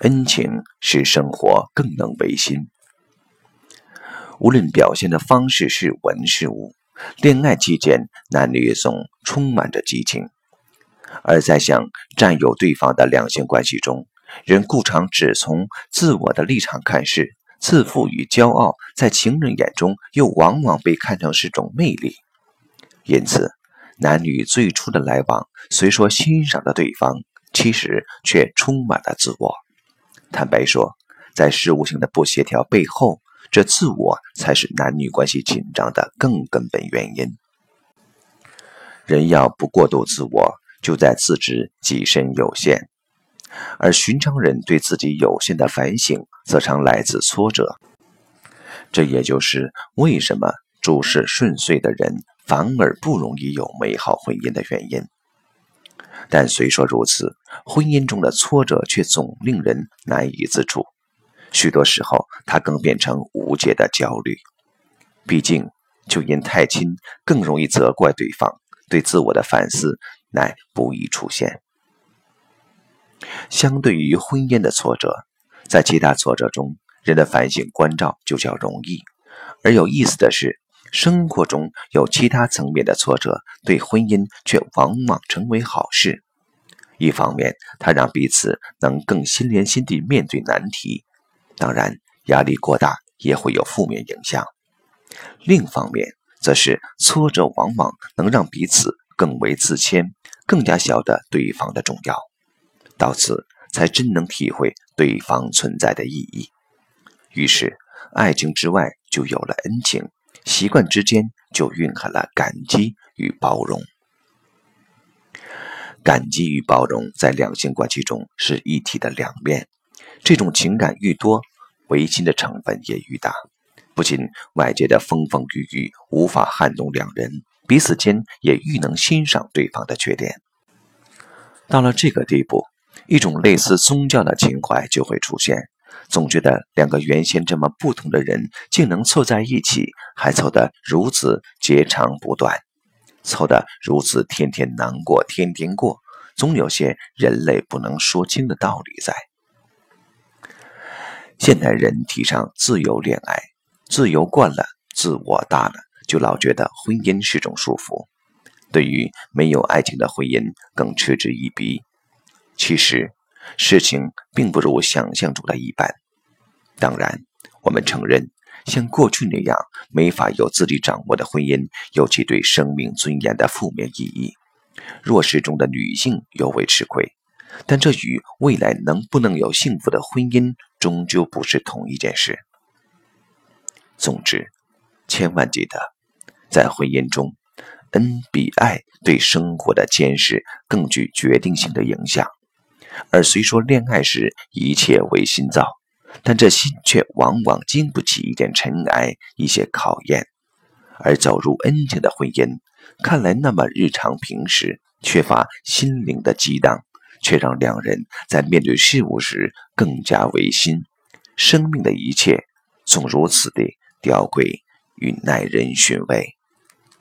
恩情使生活更能维新。无论表现的方式是文是武，恋爱期间男女总充满着激情；而在想占有对方的两性关系中，人故常只从自我的立场看事，自负与骄傲在情人眼中又往往被看成是种魅力。因此，男女最初的来往虽说欣赏着对方，其实却充满了自我。坦白说，在事物性的不协调背后，这自我才是男女关系紧张的更根本原因。人要不过度自我，就在自知己身有限。而寻常人对自己有限的反省，则常来自挫折。这也就是为什么诸事顺遂的人反而不容易有美好婚姻的原因。但虽说如此，婚姻中的挫折却总令人难以自处。许多时候，它更变成无解的焦虑。毕竟，就因太亲，更容易责怪对方，对自我的反思乃不易出现。相对于婚姻的挫折，在其他挫折中，人的反省关照就较容易。而有意思的是，生活中有其他层面的挫折，对婚姻却往往成为好事。一方面，它让彼此能更心连心地面对难题；当然，压力过大也会有负面影响。另一方面，则是挫折往往能让彼此更为自谦，更加晓得对方的重要。到此，才真能体会对方存在的意义。于是，爱情之外就有了恩情，习惯之间就蕴含了感激与包容。感激与包容在两性关系中是一体的两面，这种情感愈多，违心的成分也愈大。不仅外界的风风雨雨无法撼动两人，彼此间也愈能欣赏对方的缺点。到了这个地步。一种类似宗教的情怀就会出现，总觉得两个原先这么不同的人，竟能凑在一起，还凑得如此截长不断，凑得如此天天难过天天过，总有些人类不能说清的道理在。现代人提倡自由恋爱，自由惯了，自我大了，就老觉得婚姻是种束缚，对于没有爱情的婚姻更嗤之以鼻。其实，事情并不如想象中的一般。当然，我们承认，像过去那样没法有自己掌握的婚姻，尤其对生命尊严的负面意义。弱势中的女性尤为吃亏。但这与未来能不能有幸福的婚姻，终究不是同一件事。总之，千万记得，在婚姻中，恩比爱对生活的坚实更具决定性的影响。而虽说恋爱时一切为心造，但这心却往往经不起一点尘埃、一些考验。而走入恩情的婚姻，看来那么日常平时，缺乏心灵的激荡，却让两人在面对事物时更加违心。生命的一切总如此的吊诡与耐人寻味。